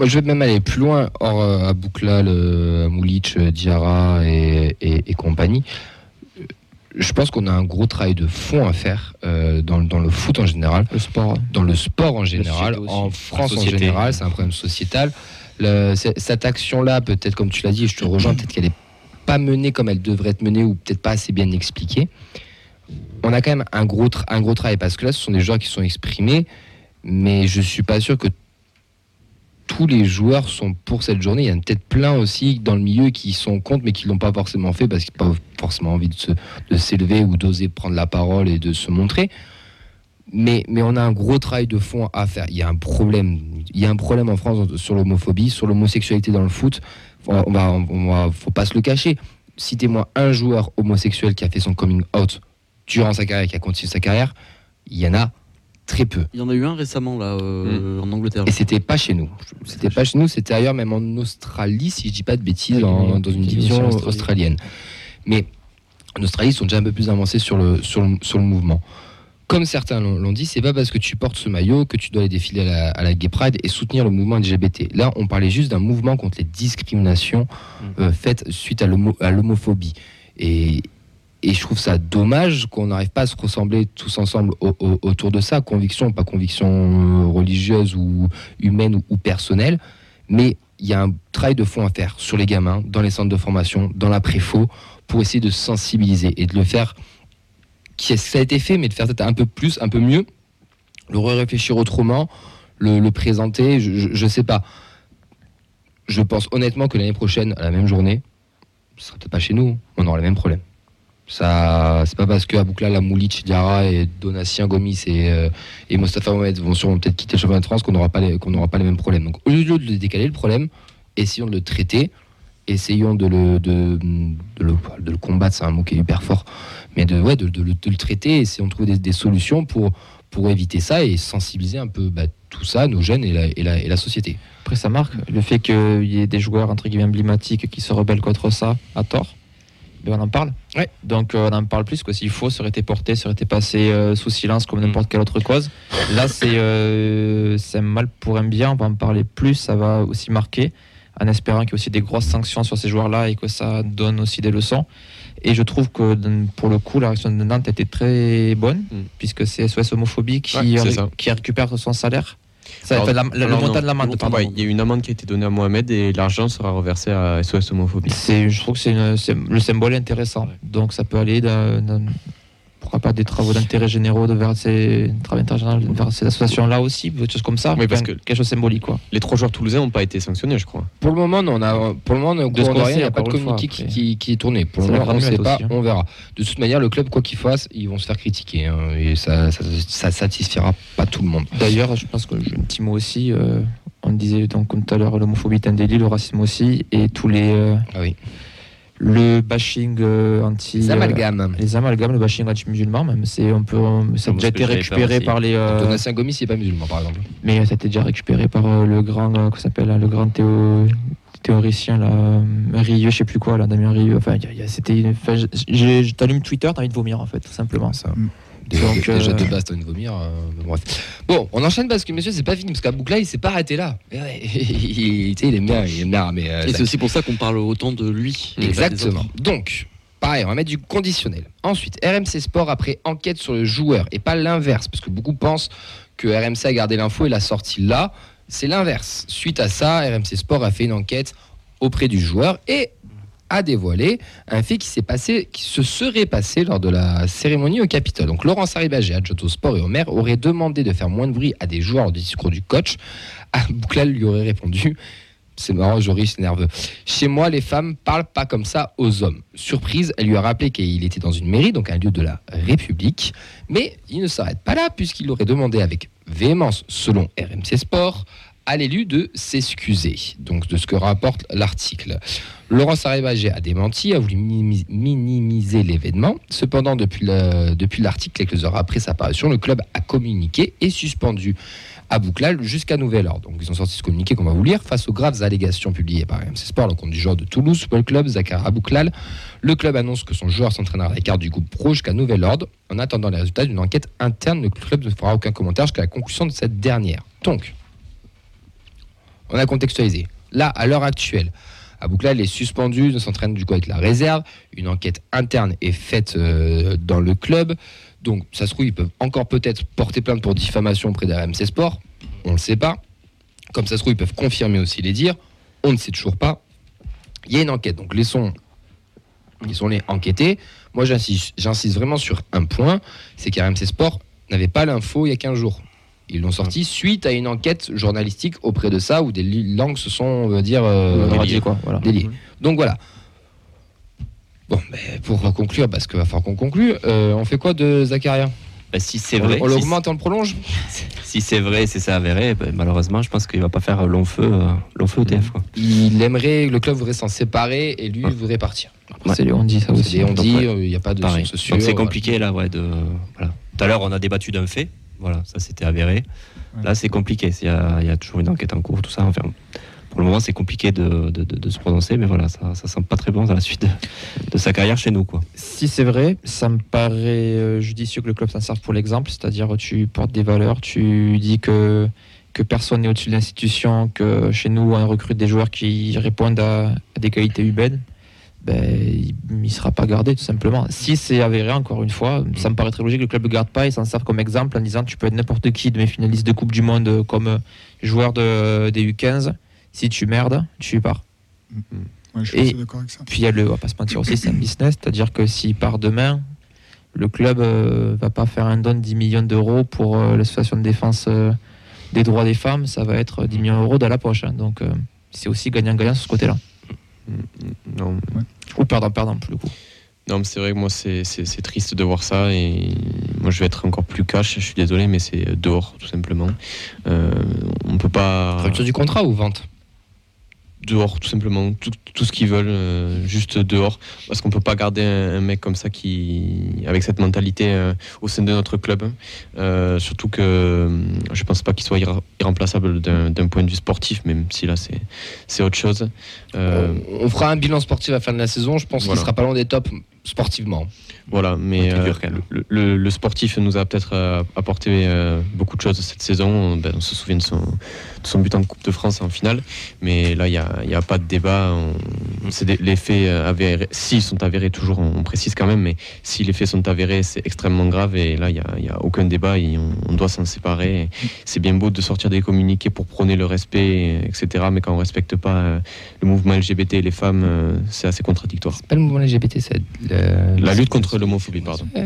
Je vais même aller plus loin, hors à Boukla, le Moulic, euh, Diarra et- et compagnie. Je pense qu'on a un gros travail de fond à faire euh, dans, le- dans le foot en général, Le sport. dans le sport en général, en France en général, c'est un problème sociétal. Le- cette action-là, peut-être comme tu l'as dit, je te rejoins, peut-être qu'elle n'est pas menée comme elle devrait être menée ou peut-être pas assez bien expliquée. On a quand même un gros, un gros travail parce que là, ce sont des joueurs qui sont exprimés, mais je suis pas sûr que tous les joueurs sont pour cette journée. Il y en a peut-être plein aussi dans le milieu qui sont contre, mais qui l'ont pas forcément fait parce qu'ils n'ont pas forcément envie de se- de s'élever ou d'oser prendre la parole et de se montrer. Mais, mais on a un gros travail de fond à faire. Il y a un problème. Il y a un problème en France sur l'homophobie, sur l'homosexualité dans le foot. On va, on va, faut pas se le cacher. Citez-moi un joueur homosexuel qui a fait son coming out durant sa carrière, qui a continué sa carrière. Il y en a très peu. Il y en a eu un récemment là euh, en Angleterre. Et c'était pas chez nous. C'était pas chez nous, c'était ailleurs, même en Australie, si je dis pas de bêtises, en- dans une division Australie. australienne. Mais en Australie, ils sont déjà un peu plus avancés sur le, sur le, sur le mouvement. Comme certains l'ont dit, c'est pas parce que tu portes ce maillot que tu dois aller défiler à la, à la Gay Pride et soutenir le mouvement LGBT. Là, on parlait juste d'un mouvement contre les discriminations euh, faites suite à l'homophobie. Et, et je trouve ça dommage qu'on n'arrive pas à se ressembler tous ensemble au- au- autour de ça, conviction, pas conviction euh, religieuse ou humaine ou, personnelle, mais il y a un travail de fond à faire sur les gamins, dans les centres de formation, dans l'après-faux, pour essayer de sensibiliser et de le faire, qui ça a été fait, mais de faire peut-être un peu plus, un peu mieux, le réfléchir autrement, le, le présenter, je, je sais pas. Je pense honnêtement que l'année prochaine, à la même journée, ce sera peut-être pas chez nous, on aura les mêmes problèmes. Ça, c'est pas parce que Aboukla, la Moulic, Diarra et Donatien Gomis et, euh, et Mostafa Mohamed vont sûrement peut-être quitter le championnat de France qu'on n'aura pas, les- pas les mêmes problèmes. Donc au lieu de le décaler le problème, essayons de le traiter, essayons de le, de le, de le combattre, c'est un mot qui est hyper fort, mais de, ouais, de, de le, de le traiter, essayons de trouver des, des solutions pour, pour éviter ça et sensibiliser un peu bah, tout ça, nos jeunes et la, et la, et la société. Après, ça marque. Le fait qu'il y ait des joueurs entre guillemets emblématiques qui se rebellent contre ça, à tort, ben on en parle. Ouais. Donc euh, on en parle plus que s'il faut, ça aurait été porté, ça aurait été passé euh, sous silence comme Mm. n'importe quelle autre cause. Là, c'est euh, c'est un mal pour un bien, on va en parler plus, ça va aussi marquer, en espérant qu'il y ait aussi des grosses sanctions sur ces joueurs-là et que ça donne aussi des leçons. Et je trouve que pour le coup, la réaction de Nantes était très bonne, Mm. puisque c'est SOS Homophobie qui, Ouais, c'est ça. qui récupère son salaire. Ça, Alors, la- alors le montant non, de l'amende, il y a une amende qui a été donnée à Mohamed et l'argent sera reversé à SOS Homophobie. Je trouve que une- le symbole est intéressant. Donc ça peut aller dans, dans- pourquoi pas des travaux d'intérêt généraux de vers ces travaux d'intérêt général vers ces associations-là aussi, des choses comme ça. Oui, parce que- quelque chose de symbolique quoi. Les trois joueurs toulousains n'ont pas été sanctionnés, je crois. Pour le moment, non, on a, pour le moment, De il n'y a pas de communiqué qui, après. qui- qui est tourné. Pour le moment, on ne sait pas, aussi, hein. on verra. De toute manière, le club, quoi qu'il fasse, ils vont se faire critiquer. hein, et ça, ça, ça satisfera pas tout le monde. D'ailleurs, je pense que j'ai un petit mot aussi. euh, on disait donc comme tout à l'heure, l'homophobie est un délit, le racisme aussi, et tous les euh, Ah oui. Le bashing euh, anti Les amalgames. les amalgames, le bashing anti-musulman, même c'est un peu, euh, ça a déjà été récupéré par les. euh, Donatien Gomis, il n'est pas musulman, par exemple. Mais ça a été déjà récupéré par euh, le grand, euh, s'appelle, là, le grand théo- théoricien, là, euh, Rieu, je sais plus quoi, là, Damien Rieu. Enfin, c'était. une- enfin, je- j'ai- je t'allume Twitter, t'as envie de vomir, en fait, tout simplement. Ça. Mm. Déjà, Donc, déjà euh, de base, t'as de vomir. euh, bref. Bon, on enchaîne parce que, messieurs, c'est pas fini. Parce qu'à Boucla, il s'est pas arrêté là. Il, il aime bien, il aime bien. Mais, euh, Et c'est aussi pour ça qu'on parle autant de lui. Exactement. Donc, pareil, on va mettre du conditionnel. Ensuite, RMC Sport, après enquête sur le joueur, et pas l'inverse, parce que beaucoup pensent que RMC a gardé l'info et l'a sorti là. C'est l'inverse. Suite à ça, RMC Sport a fait une enquête auprès du joueur et a dévoilé un fait qui s'est passé, qui se serait passé lors de la cérémonie au Capitole. Donc Laurence Arribagé, adjoint au sport et maire, aurait demandé de faire moins de bruit à des joueurs du discours du coach. Bouclal lui aurait répondu c'est marrant, Joris, nerveux. Chez moi, les femmes parlent pas comme ça aux hommes. Surprise, elle lui a rappelé qu'il était dans une mairie, donc un lieu de la République. Mais il ne s'arrête pas là, puisqu'il aurait demandé avec véhémence, selon RMC Sport, à l'élu de s'excuser. Donc de ce que rapporte l'article. Laurence Arribagé a démenti, a voulu minimi- minimiser l'événement. Cependant, depuis le- depuis l'article, quelques heures après sa parution, le club a communiqué et suspendu à Bouclal jusqu'à nouvel ordre. Donc ils ont sorti ce communiqué qu'on va vous lire face aux graves allégations publiées par MC Sport, le compte du joueur de Toulouse Football Club, Zachar Abouklal. Le club annonce que son joueur s'entraînera à la carte du groupe pro jusqu'à nouvel ordre. En attendant les résultats d'une enquête interne, le club ne fera aucun commentaire jusqu'à la conclusion de cette dernière. Donc, on a contextualisé. Là, à l'heure actuelle, Abouklal est suspendu, ne s'entraîne du coup avec la réserve. Une enquête interne est faite euh, dans le club. Donc, ça se trouve, ils peuvent encore peut-être porter plainte pour diffamation auprès d'RMC Sport. On ne sait pas. Comme ça se trouve, ils peuvent confirmer aussi les dires. On ne sait toujours pas. Il y a une enquête. Donc, laissons, laissons-les enquêter. Moi, j'insiste, j'insiste vraiment sur un point c'est qu'RMC Sport n'avait pas l'info il y a 15 jours. Ils l'ont sorti suite à une enquête journalistique auprès de ça où des langues se sont, on va dire, euh, Euh, radié, quoi. Voilà. déliées. Donc voilà. Bon, ben, pour conclure, parce qu'il va falloir qu'on conclue, euh, on fait quoi de Zacharia? Bah, si c'est On- vrai, On si- l'augmente et on le prolonge? Si c'est vrai, c'est ça avéré, bah, malheureusement, je pense qu'il va pas faire long feu, euh, long feu au TF. Quoi. Il aimerait, le club voudrait s'en séparer et lui Ouais. voudrait partir. Après, c'est les on dit ça C'est aussi. on dit, ouais. il n'y a pas de Donc c'est compliqué là, ouais. De, voilà. Tout à l'heure, on a débattu d'un fait. Voilà, ça c'était avéré. Ouais. Là, c'est compliqué. Il y, a, il y a toujours une enquête en cours, tout ça. Enfin, pour le moment, c'est compliqué de, de- de- de se prononcer, mais voilà, ça, ça sent pas très bon dans la suite de, de sa carrière chez nous, quoi. Si c'est vrai, ça me paraît euh, judicieux que le club s'en serve pour l'exemple, c'est-à-dire tu portes des valeurs, tu dis que, que personne n'est au-dessus de l'institution, que chez nous on recrute des joueurs qui répondent à, à des qualités humaines, ben, il ne sera pas gardé tout simplement. Si c'est avéré, encore une fois, ça me paraît très logique que le club ne le garde pas et s'en serve comme exemple en disant tu peux être n'importe qui de mes finalistes de Coupe du Monde comme euh, joueur de, des U15, si tu merdes, tu pars. Ouais, je suis Et- avec ça. Puis il y a le, on va pas se mentir aussi, c'est un business, c'est-à-dire que s'il part demain, le club euh, va pas faire un don de 10 millions d'euros pour euh, l'association de défense euh, des droits des femmes, ça va être 10 millions d'euros dans la poche. hein. donc c'est aussi gagnant-gagnant sur ce côté-là. Non, Ou perdant-perdant pour le coup. non mais c'est vrai que moi, c'est c'est- c'est triste de voir ça. Et moi, je vais être encore plus cash. Je suis désolé, mais c'est dehors, tout simplement. Euh, on peut pas. Rupture du contrat ou vente? Dehors tout simplement. Tout, tout ce qu'ils veulent euh, juste dehors. Parce qu'on peut pas garder un, un mec comme ça qui avec cette mentalité euh, au sein de notre club Euh, surtout que je pense pas qu'il soit irre- irremplaçable d'un point de vue sportif même si là c'est c'est autre chose. On, on fera un bilan sportif à la fin de la saison. Je pense Voilà. qu'il sera pas loin des tops sportivement. Voilà, mais euh, le, le- le sportif nous a peut-être euh, apporté euh, beaucoup de choses cette saison. Ben, on se souvient de son, de son but en Coupe de France en finale, mais là, il n'y a, y a pas de débat. On- c'est des- les faits avérés, s'ils sont avérés toujours, on, on précise quand même, mais si les faits sont avérés, c'est extrêmement grave et là, il n'y a, il y a aucun débat et on, on doit s'en séparer. C'est bien beau de sortir des communiqués pour prôner le respect, etc., mais quand on ne respecte pas euh, le mouvement LGBT et les femmes, euh, c'est assez contradictoire. C'est pas le mouvement LGBT, c'est le- La lutte contre l'homophobie, pardon. Pas-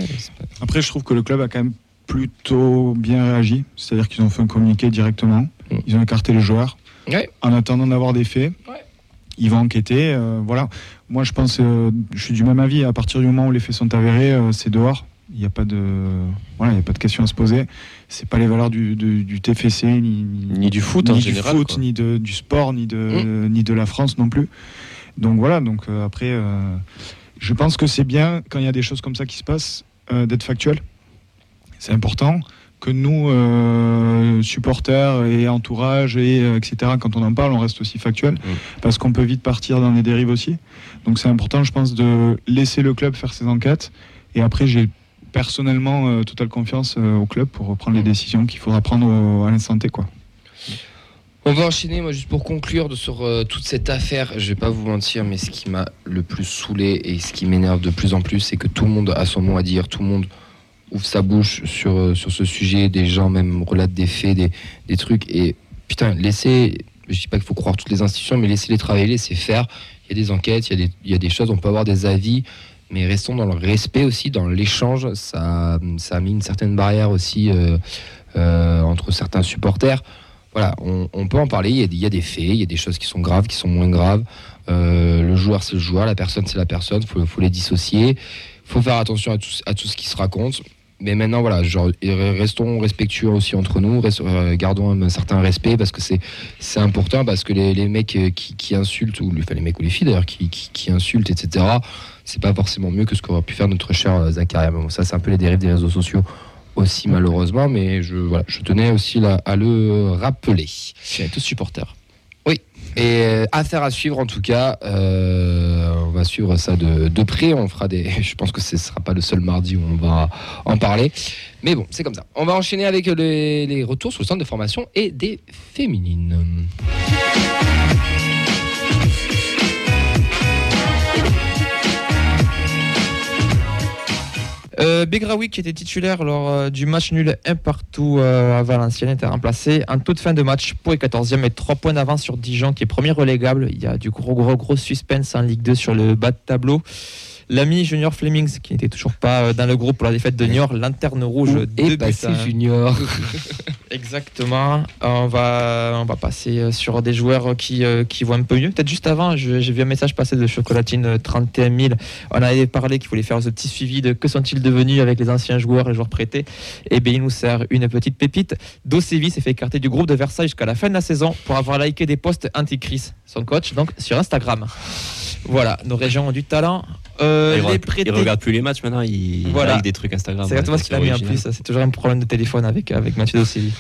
Après, je trouve que le club a quand même plutôt bien réagi. C'est-à-dire qu'ils ont fait un communiqué directement. Mm. Ils ont écarté les joueurs. Ouais. En attendant d'avoir des faits, Ouais. ils vont enquêter. euh, voilà. Moi, je pense, euh, je suis du même avis. À partir du moment où les faits sont avérés, euh, c'est dehors. Il n'y a pas de, voilà, il y a pas de question à se poser. C'est pas les valeurs du, du- du TFC ni, Ni du foot ni en du général. foot, quoi. ni de, du sport, ni de, ni de la France non plus. Donc voilà, donc euh, après, euh, je pense que c'est bien quand il y a des choses comme ça qui se passent euh, d'être factuel. C'est important que nous, euh, supporters et entourage, et, euh, etc., quand on en parle, on reste aussi factuel, parce qu'on peut vite partir dans les dérives aussi. Donc c'est important, je pense, de laisser le club faire ses enquêtes. Et après, j'ai personnellement totale confiance au club pour prendre les décisions qu'il faudra prendre au- à l'instant T. Quoi. On va enchaîner, moi, juste pour conclure sur euh, toute cette affaire. Je vais pas vous mentir, mais ce qui m'a le plus saoulé et ce qui m'énerve de plus en plus, c'est que tout le monde a son mot à dire, tout le monde ouvre sa bouche sur, euh, ce sujet, des gens même relatent des faits, des, trucs. Et putain, laissez, je dis pas qu'il faut croire toutes les institutions, mais laissez-les travailler, laissez faire. Il y a des enquêtes, il y a des, choses, on peut avoir des avis, mais restons dans le respect aussi, dans l'échange. Ça, ça a mis une certaine barrière aussi euh, entre certains supporters voilà, on, peut en parler. Il y, a, des- faits, il y a des choses qui sont graves, qui sont moins graves. Euh, le joueur, c'est le joueur, la personne, c'est la personne. Il faut, les dissocier. Il faut faire attention à tout, ce qui se raconte. Mais maintenant, voilà, genre, restons respectueux aussi entre nous, euh, gardons un, certain respect parce que c'est important parce que les, mecs euh, qui, insultent, ou les mecs ou les filles d'ailleurs, qui, insultent, etc., c'est pas forcément mieux que ce qu'aurait pu faire notre cher Zakaria. Bon, ça, c'est un peu les dérives des réseaux sociaux aussi, malheureusement, mais je, voilà, je tenais aussi là, à le rappeler. C'est tous supporters. Et euh, affaire à suivre en tout cas. Euh, on va suivre ça de, de près. On fera des. Je pense que ce ne sera pas le seul mardi où on va en parler. Mais bon, c'est comme ça. On va enchaîner avec les, les retours sur le centre de formation et des féminines. Euh, qui était titulaire lors euh, du match nul 1 partout euh, à Valenciennes, était remplacé en toute fin de match pour les 14e et 3 points d'avance sur Dijon, qui est premier relégable. Il y a du gros, gros, gros suspense en Ligue 2 sur le bas de tableau. L'ami Junior Flemings, qui n'était toujours pas euh, dans le groupe pour la défaite de Niort, lanterne rouge, est buts passé à. Junior Exactement. Euh, On va, on va passer euh, sur des joueurs qui, qui vont un peu mieux. Peut-être juste avant, j'ai vu un message passer de Chocolatine euh, 31 000. On avait parlé qu'il voulait faire ce petit suivi de que sont-ils devenus avec les anciens joueurs, les joueurs prêtés. Et bien, il nous sert une petite pépite. Dosevi s'est fait écarter du groupe de Versailles jusqu'à la fin de la saison pour avoir liké des posts anti-Chris, son coach, donc sur Instagram. Voilà, nos régions ont du talent. Euh, il, les regarde, prêtés. il regarde plus les matchs maintenant, il Voilà. like des trucs Instagram. C'est exactement ce qu'il a mis en plus. C'est toujours un problème de téléphone avec, avec Mathieu Dosevi.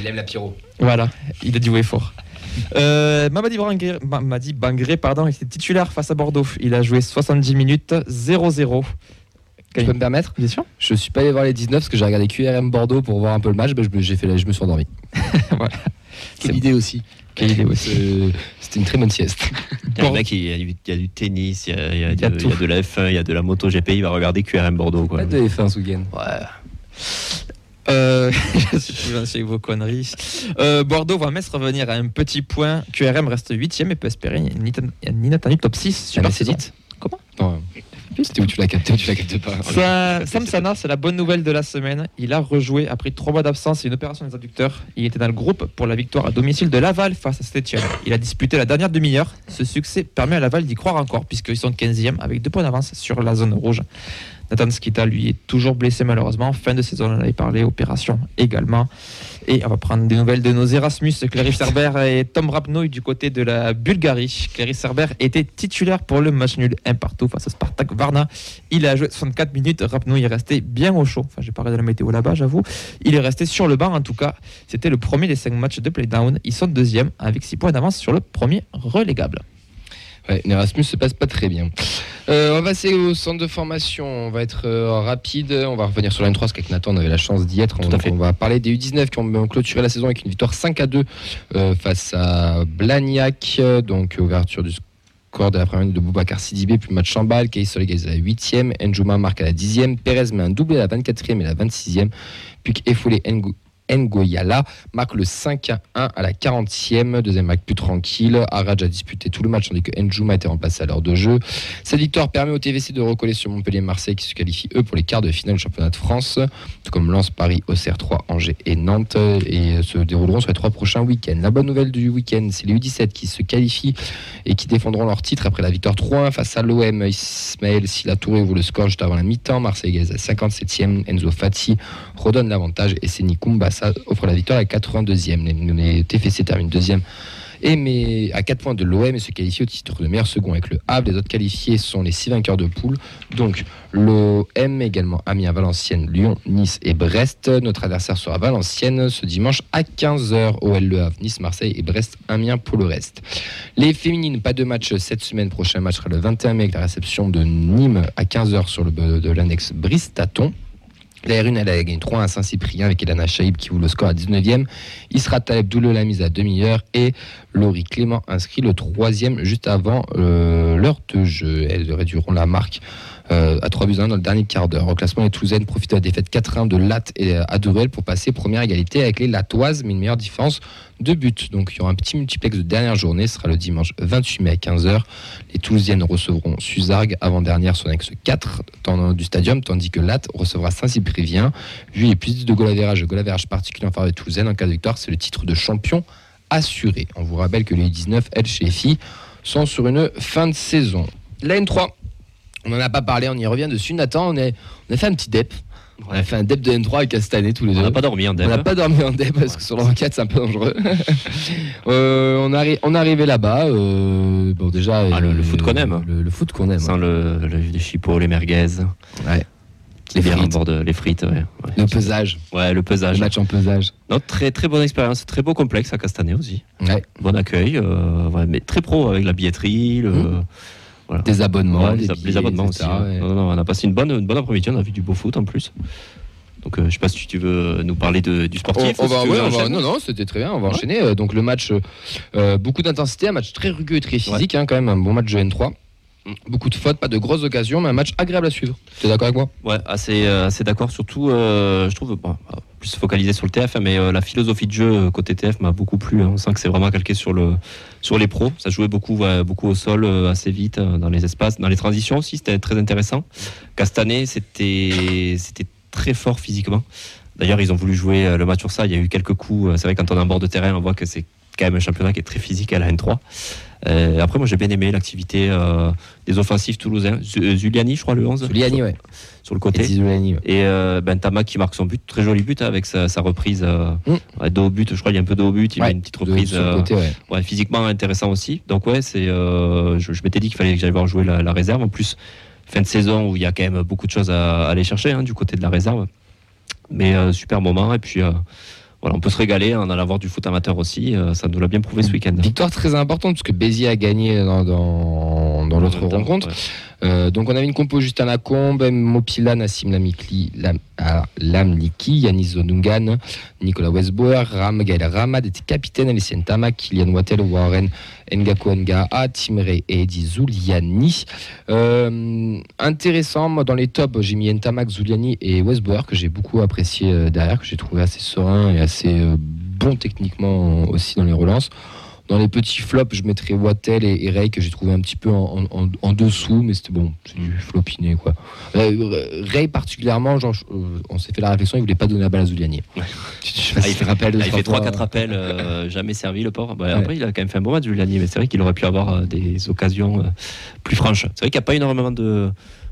Il aime la pyro. Voilà, il a dit ouais fort. Euh, Mamadi Bangré, Mamadi Bangré, pardon, il était titulaire face à Bordeaux. Il a joué 70 minutes, 0-0. Tu peux me permettre? Bien sûr. Je suis pas allé voir les 19 parce que j'ai regardé QRM Bordeaux pour voir un peu le match. Ben, je, me- j'ai fait, la- je me suis endormi. Quelle idée aussi. Quelle idée aussi. C'était une très bonne sieste. Il y a, mec, il y a, du, il y a du tennis, il y a, il y de, tout. il y a de la F1, il y a de la MotoGP, il va regarder QRM Bordeaux. Quoi. Pas de F1 ce week-end. Ouais. Euh, je suis vos conneries. Euh, Bordeaux va mettre revenir à un petit point. QRM reste 8 et peut espérer une inat- un inattendu top 6 sur la c'est saison. dit. Comment? Non, C'était où tu l'as capté ou tu l'as capté pas Sam Sana, c'est la bonne nouvelle de la semaine. Il a rejoué après trois mois d'absence et une opération des adducteurs. Il était dans le groupe pour la victoire à domicile de Laval face à Stettienne. Il a disputé la dernière demi-heure. Ce succès permet à Laval d'y croire encore, puisqu'ils sont 15e avec deux points d'avance sur la zone rouge. Nathan Skita, lui, est toujours blessé malheureusement. Fin de saison, on en avait parlé, opération également. Et on va prendre des nouvelles de nos Erasmus, Clarisse Cerber et Tom Rapnoy du côté de la Bulgarie. Clarisse Cerber était titulaire pour le match nul 1 partout face à Spartak Varna. Il a joué 64 minutes. Rapnoy est resté bien au chaud. Enfin, j'ai parlé de la météo là-bas, j'avoue. Il est resté sur le banc en tout cas. C'était le premier des 5 matchs de playdown. Ils sont deuxième avec 6 points d'avance sur le premier relégable. Ouais, l'Erasmus se passe pas très bien. Euh, on va passer au centre de formation. On va être euh, rapide. On va revenir sur la N3 parce qu'avec Nathan, on avait la chance d'y être. Tout on, à fait. on va parler des U19 qui ont clôturé la saison avec une victoire 5 à 2 euh, face à Blagnac. Donc, ouverture du score de la première minute de Boubacar Sidibé, puis le match en balle. Kay Soleil à la 8e. Njouma marque à la 10e. Pérez met un doublé à la 24e et la 26e. Puis Efoulé Ngo- Ngoyala marque le 5 à 1 à la 40e. Deuxième match plus tranquille. Araj a disputé tout le match tandis que Njouma a été remplacé à l'heure de jeu. Cette victoire permet au TVC de recoller sur Montpellier-Marseille qui se qualifie eux pour les quarts de finale du championnat de France, tout comme Lens, Paris, Auxerre 3, Angers et Nantes et se dérouleront sur les trois prochains week-ends. La bonne nouvelle du week-end, c'est les U17 qui se qualifient et qui défendront leur titre après la victoire 3-1 face à l'OM. Ismaël Silla Touré ouvre le score juste avant la mi-temps. Marseille à 57e. Enzo Fati redonne l'avantage et Seni Kumbassa offre la victoire à la 82e. Les, les TFC terminent deuxième et mais à 4 points de l'OM et se qualifie au titre de meilleur second avec le Havre. Les autres qualifiés sont les 6 vainqueurs de poule. Donc l'OM, également Amiens, Valenciennes, Lyon, Nice et Brest. Notre adversaire sera Valenciennes ce dimanche à 15h. OL Le Havre, Nice, Marseille et Brest, Amiens pour le reste. Les féminines, pas de match cette semaine. Prochain match sera le 21 mai avec la réception de Nîmes à 15h sur le de l'annexe Bristaton. La R1, elle a gagné 3 à Saint-Cyprien avec Elana Chaïb qui ouvre le score à 19e. Isra Taleb double la mise à demi-heure et Laurie Clément inscrit le troisième juste avant euh, l'heure de jeu. Elles réduiront la marque à 3 buts à 1 dans le dernier quart d'heure. Au classement, les Toulousaines profitent de la défaite 4-1 de Latte et euh, Adourel pour passer première égalité avec les Latoises, mais une meilleure différence de buts. Donc il y aura un petit multiplex de dernière journée, ce sera le dimanche 28 mai à 15h. Les Toulousiennes recevront Suzargues, avant-dernière son ex 4 dans- du stadium, tandis que Latte recevra Saint-Cyprien. Vu les plus de goal average, le goal average particulier en faveur des Toulousaines, en cas de victoire, c'est le titre de champion assuré. On vous rappelle que les 19, elles, chez sont sur une fin de saison. La N3, on n'en a pas parlé, on y revient dessus. Nathan, on, est, on a fait un petit dep. On a fait un dep de N3 avec Castanet tous les deux. On n'a pas dormi en On dev. n'a pas dormi en dep parce que sur le 24 c'est un peu dangereux. Euh, on, arri- on est arrivé là-bas. euh, bon déjà. Ah, le- euh, le foot qu'on aime. Le, le foot qu'on aime. Sans le, le- les chipots, les merguez. Ouais. Les frites. bord de les frites. Ouais, ouais. Le pesage. Ouais, le Le pesage. match en pesage. Non, très très bonne expérience, très beau complexe à Castanet aussi. Ouais. Bon accueil, euh, ouais, mais très pro avec la billetterie, le, Mhm. Voilà. Des abonnements. Ouais, des les, billets, les abonnements aussi. etc., ouais. ouais. Non, non, non, on a passé une bonne, une bonne après-midi, on a vu du beau foot en plus. Donc euh, je sais pas si tu veux nous parler de, du sportif. On, on ou si va, tu ouais, veux on va- enchaîner. non, non, c'était très bien. On va enchaîner. Euh, Donc le match, euh, euh, beaucoup d'intensité, un match très rugueux et très physique, hein, quand même, un bon match de N3. Beaucoup de fautes, pas de grosses occasions, mais un match agréable à suivre. Tu es d'accord avec moi? Ouais, assez, euh, assez d'accord. Surtout, euh, je trouve, plus focalisé sur le TF, hein, mais euh, la philosophie de jeu côté TF m'a beaucoup plu. hein. On sent que c'est vraiment calqué sur, le, sur les pros. Ça jouait beaucoup, beaucoup au sol, assez vite, dans les espaces. Dans les transitions aussi, c'était très intéressant. Castanet, c'était très fort physiquement. D'ailleurs, ils ont voulu jouer le match sur ça. Il y a eu quelques coups. C'est vrai, quand on est en bord de terrain, on voit que c'est quand même un championnat qui est très physique à la N3. Euh, après, moi, j'ai bien aimé l'activité euh, des offensifs toulousains. Euh, Zuliani, je crois, le 11. Zuliani, sur, ouais. sur le côté. Et Zuliani, ouais. Et euh, Bentama qui marque son but, très joli but hein, avec sa, sa reprise euh, Mm. but. Je crois qu'il y a un peu au but, il Ouais, a une petite De- reprise côté, ouais. physiquement intéressant aussi. Donc ouais, c'est, je, je m'étais dit qu'il fallait que j'aille voir jouer la, la réserve. En plus, fin de saison où il y a quand même beaucoup de choses à, à aller chercher hein, du côté de la réserve. Mais super moment et puis voilà, on peut se régaler en allant voir du foot amateur aussi. euh, ça nous l'a bien prouvé ce week-end. Victoire très importante parce que Béziers a gagné dans, dans, dans l'autre rencontre. ouais. Euh, donc on avait une compo Justin Lacombe, Mopila, Nassim Lamikli, Lam, ah, Lamliki, Yanis Zonungan, Nicolas Westbauer, Ram, Gaël Ramad était capitaine, Alicien Tama, Kylian Wattel, Warren, Ngako Nga, Timre et Eddie Zuliani. Euh, intéressant, moi dans les tops, j'ai mis Ntamak, Zuliani et Westbauer que j'ai beaucoup apprécié euh, derrière, que j'ai trouvé assez serein et assez bon techniquement aussi dans les relances. Dans les petits flops, je mettrais Wattel et, et Ray que j'ai trouvé un petit peu en, en- en- en dessous, mais c'était bon, c'est du flopiné quoi. Euh, Ray particulièrement, genre, euh, on s'est fait la réflexion, il voulait pas donner la balle à Zuliani. Ouais. Ah, il de Ah, il fait fois. 3-4 appels, euh, jamais servi le port. Bah, Ouais. Après, il a quand même fait un bon match, Giuliani, mais c'est vrai qu'il aurait pu avoir euh, des occasions euh, plus franches. C'est vrai qu'il n'y a pas énormément de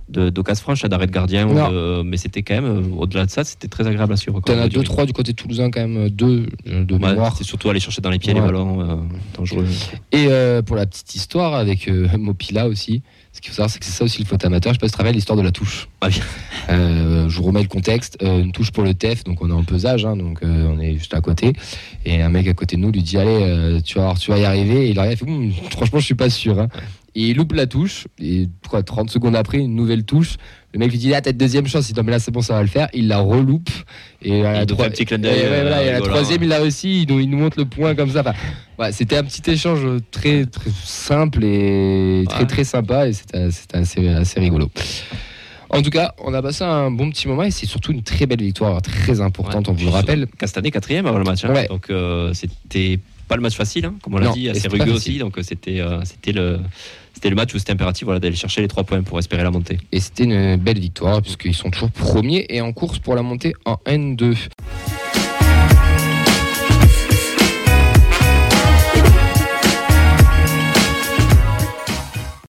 de- d'occasions franches à d'arrêt de gardien, de- mais c'était quand même, euh, au-delà de ça, c'était très agréable à suivre. T'en as au deux, début. trois du côté toulousain quand même, deux euh, de Ouais, mémoire. c'est surtout aller chercher dans les pieds Ouais. les ballons euh, dangereux. Et euh, pour la petite histoire avec Mopila aussi, ce qu'il faut savoir, c'est que c'est ça aussi le faute amateur. Je sais pas si tu te rappelles l'histoire de la touche. Ah, bien. Je vous remets le contexte. Une touche pour le TEF, donc on est en pesage, hein, donc on est juste à côté. Et un mec à côté de nous lui dit Allez, tu, vas, tu vas y arriver. Et il arrive, il fait Hum, Franchement, je suis pas sûr. hein. Et il loupe la touche. Et quoi, 30 secondes après, une nouvelle touche. Le mec lui dit Ah, t'as une deuxième chance. Il dit Non, mais là, c'est bon, ça va le faire. Il la reloupe. Et à la, petit clin et voilà, euh, et troisième, il l'a réussi. Il nous, il nous montre le point comme ça. Enfin, ouais, c'était un petit échange très, très simple et très, Ouais. très sympa. Et c'était c'était assez, assez rigolo. En tout cas, on a passé un bon petit moment et c'est surtout une très belle victoire, très importante, Ouais. on vous le rappelle. Castanet quatrième avant le match, hein. Ouais. donc euh, c'était pas le match facile, hein, comme on l'a dit, assez rugueux aussi, donc euh, c'était euh, c'était le c'était le match où c'était impératif voilà, d'aller chercher les trois points pour espérer la montée. Et c'était une belle victoire puisqu'ils sont toujours premiers et en course pour la montée en N2.